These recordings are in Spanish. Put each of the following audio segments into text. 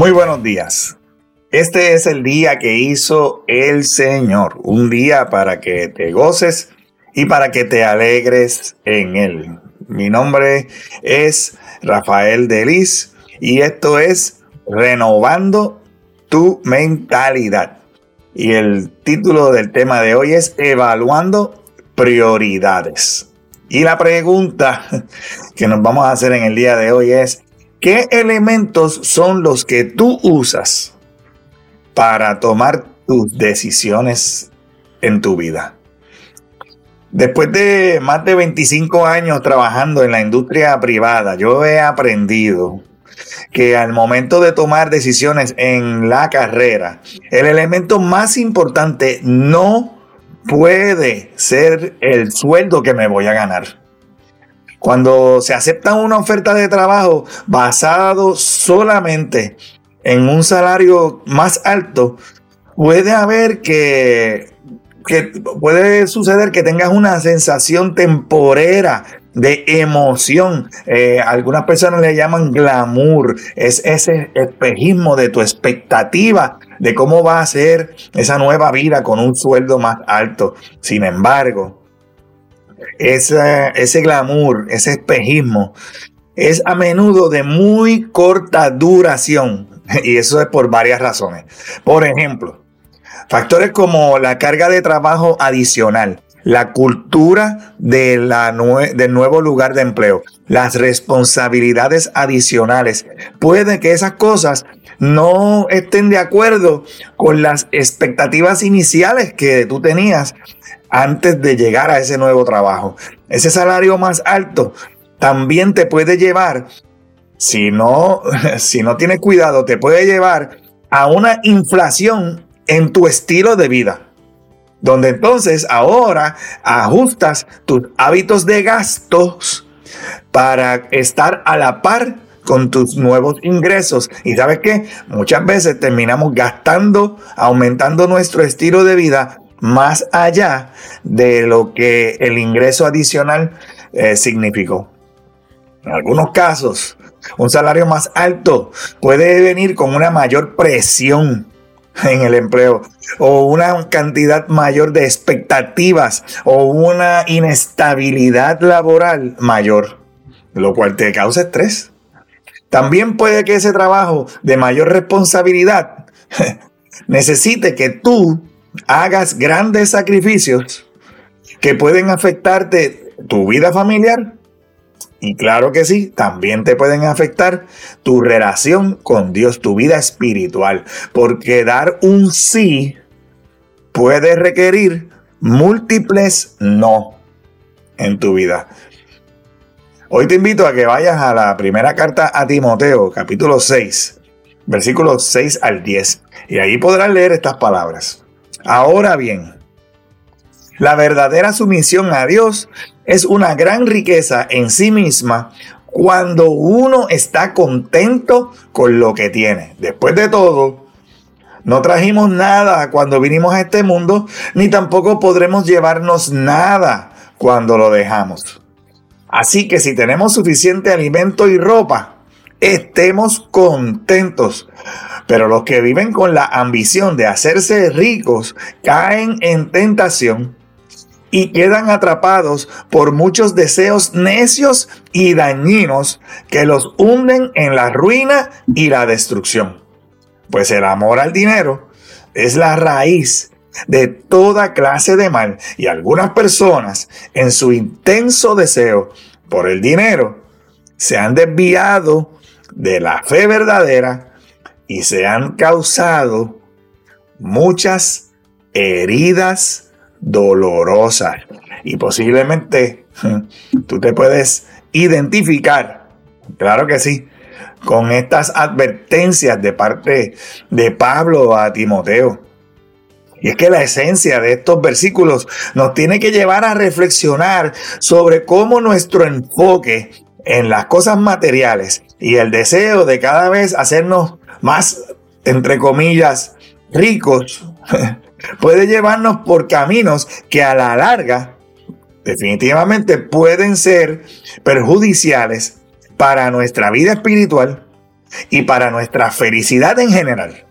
Muy buenos días. Este es el día que hizo el Señor, un día para que te goces y para que te alegres en él. Mi nombre es Rafael Delis y esto es Renovando tu mentalidad. Y el título del tema de hoy es Evaluando prioridades. Y la pregunta que nos vamos a hacer en el día de hoy es, ¿qué elementos son los que tú usas para tomar tus decisiones en tu vida? Después de más de 25 años trabajando en la industria privada, yo he aprendido que al momento de tomar decisiones en la carrera, el elemento más importante no puede ser el sueldo que me voy a ganar. Cuando se acepta una oferta de trabajo basado solamente en un salario más alto, puede haber que, que puede suceder que tengas una sensación temporera de emoción. Eh, algunas personas le llaman glamour. Es ese espejismo de tu expectativa de cómo va a ser esa nueva vida con un sueldo más alto. Sin embargo, ese, ese glamour, ese espejismo, es a menudo de muy corta duración. Y eso es por varias razones. Por ejemplo, factores como la carga de trabajo adicional la cultura de la del nuevo lugar de empleo, las responsabilidades adicionales. Puede que esas cosas no estén de acuerdo con las expectativas iniciales que tú tenías antes de llegar a ese nuevo trabajo. Ese salario más alto también te puede llevar, si no, si no tienes cuidado, te puede llevar a una inflación en tu estilo de vida donde entonces ahora ajustas tus hábitos de gastos para estar a la par con tus nuevos ingresos. Y sabes qué? Muchas veces terminamos gastando, aumentando nuestro estilo de vida más allá de lo que el ingreso adicional eh, significó. En algunos casos, un salario más alto puede venir con una mayor presión en el empleo o una cantidad mayor de expectativas o una inestabilidad laboral mayor, lo cual te causa estrés. También puede que ese trabajo de mayor responsabilidad necesite que tú hagas grandes sacrificios que pueden afectarte tu vida familiar y claro que sí, también te pueden afectar tu relación con Dios, tu vida espiritual, porque dar un sí puede requerir múltiples no en tu vida. Hoy te invito a que vayas a la primera carta a Timoteo, capítulo 6, versículos 6 al 10, y ahí podrás leer estas palabras. Ahora bien, la verdadera sumisión a Dios es una gran riqueza en sí misma cuando uno está contento con lo que tiene. Después de todo, no trajimos nada cuando vinimos a este mundo, ni tampoco podremos llevarnos nada cuando lo dejamos. Así que si tenemos suficiente alimento y ropa, estemos contentos. Pero los que viven con la ambición de hacerse ricos caen en tentación y quedan atrapados por muchos deseos necios y dañinos que los hunden en la ruina y la destrucción. Pues el amor al dinero es la raíz de toda clase de mal y algunas personas en su intenso deseo por el dinero se han desviado de la fe verdadera y se han causado muchas heridas dolorosa. Y posiblemente tú te puedes identificar, claro que sí, con estas advertencias de parte de Pablo a Timoteo. Y es que la esencia de estos versículos nos tiene que llevar a reflexionar sobre cómo nuestro enfoque en las cosas materiales y el deseo de cada vez hacernos más, entre comillas, ricos, puede llevarnos por caminos que a la larga definitivamente pueden ser perjudiciales para nuestra vida espiritual y para nuestra felicidad en general.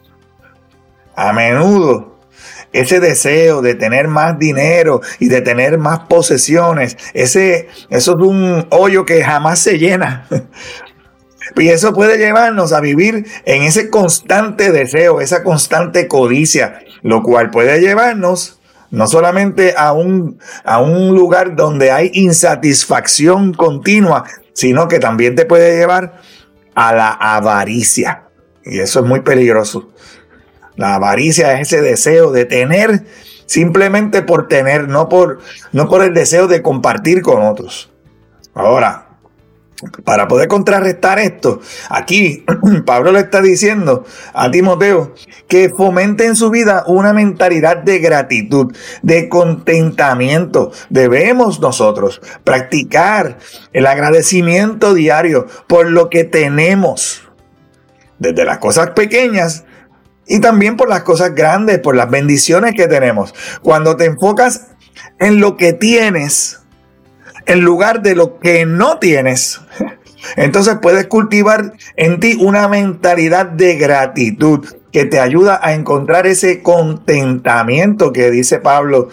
A menudo ese deseo de tener más dinero y de tener más posesiones, ese, eso es un hoyo que jamás se llena. Y eso puede llevarnos a vivir en ese constante deseo, esa constante codicia, lo cual puede llevarnos no solamente a un, a un lugar donde hay insatisfacción continua, sino que también te puede llevar a la avaricia. Y eso es muy peligroso. La avaricia es ese deseo de tener simplemente por tener, no por, no por el deseo de compartir con otros. Ahora, para poder contrarrestar esto, aquí Pablo le está diciendo a Timoteo que fomente en su vida una mentalidad de gratitud, de contentamiento. Debemos nosotros practicar el agradecimiento diario por lo que tenemos, desde las cosas pequeñas y también por las cosas grandes, por las bendiciones que tenemos. Cuando te enfocas en lo que tienes, en lugar de lo que no tienes. Entonces puedes cultivar en ti una mentalidad de gratitud que te ayuda a encontrar ese contentamiento que dice Pablo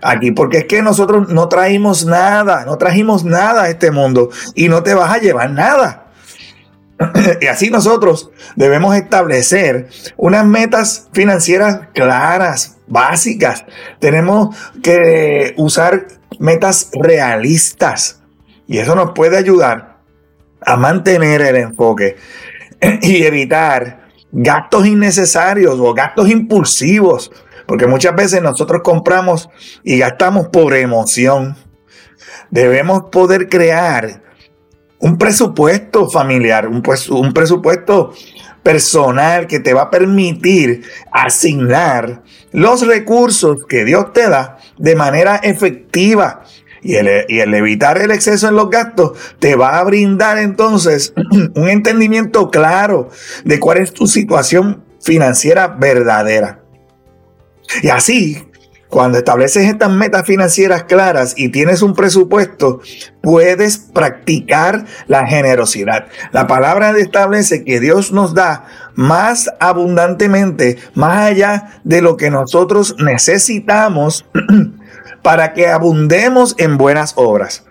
aquí, porque es que nosotros no traímos nada, no trajimos nada a este mundo y no te vas a llevar nada. y así nosotros debemos establecer unas metas financieras claras, básicas. Tenemos que usar metas realistas. Y eso nos puede ayudar a mantener el enfoque y evitar gastos innecesarios o gastos impulsivos. Porque muchas veces nosotros compramos y gastamos por emoción. Debemos poder crear un presupuesto familiar, un, pues, un presupuesto personal que te va a permitir asignar los recursos que Dios te da de manera efectiva. Y el, y el, evitar el exceso en los gastos te va a brindar entonces un entendimiento claro de cuál es tu situación financiera verdadera. Y así cuando estableces estas metas financieras claras y tienes un presupuesto, puedes practicar la generosidad. La palabra establece que Dios nos da más abundantemente, más allá de lo que nosotros necesitamos para que abundemos en buenas obras.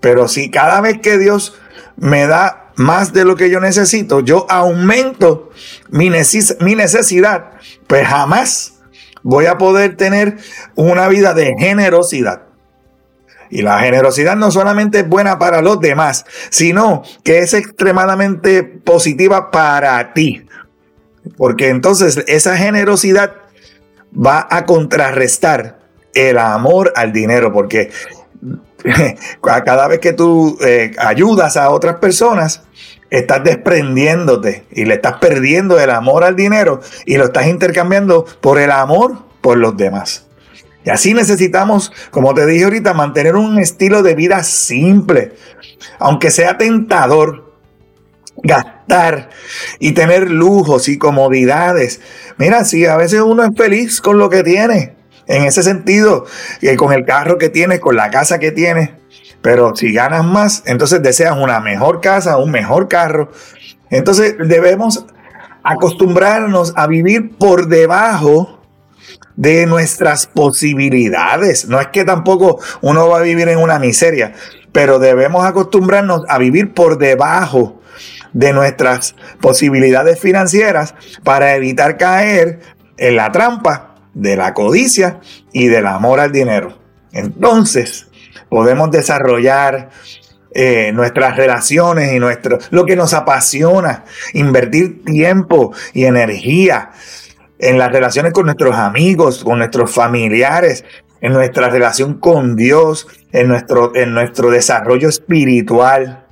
Pero si cada vez que Dios me da más de lo que yo necesito, yo aumento mi, necesidad, pues jamás voy a poder tener una vida de generosidad. Y la generosidad no solamente es buena para los demás, sino que es extremadamente positiva para ti. Porque entonces esa generosidad va a contrarrestar el amor al dinero, porque cada vez que tú eh, ayudas a otras personas, estás desprendiéndote y le estás perdiendo el amor al dinero y lo estás intercambiando por el amor por los demás. Y así necesitamos, como te dije ahorita, mantener un estilo de vida simple, aunque sea tentador, gastar y tener lujos y comodidades. Mira, si a veces uno es feliz con lo que tiene, en ese sentido, con el carro que tienes, con la casa que tienes, pero si ganas más, entonces deseas una mejor casa, un mejor carro. Entonces debemos acostumbrarnos a vivir por debajo de nuestras posibilidades. No es que tampoco uno va a vivir en una miseria, pero debemos acostumbrarnos a vivir por debajo de nuestras posibilidades financieras para evitar caer en la trampa de la codicia y del amor al dinero. Entonces, podemos desarrollar eh, nuestras relaciones y nuestro, lo que nos apasiona, invertir tiempo y energía en las relaciones con nuestros amigos, con nuestros familiares, en nuestra relación con Dios, en nuestro, en nuestro desarrollo espiritual.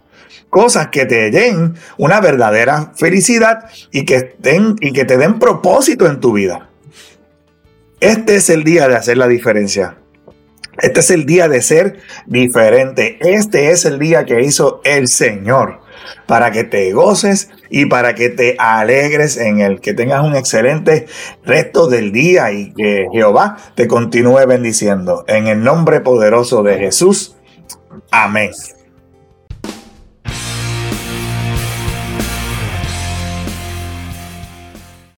Cosas que te den una verdadera felicidad y que, y que te den propósito en tu vida. Este es el día de hacer la diferencia. Este es el día de ser diferente. Este es el día que hizo el Señor para que te goces y para que te alegres en él. Que tengas un excelente resto del día y que Jehová te continúe bendiciendo. En el nombre poderoso de Jesús. Amén.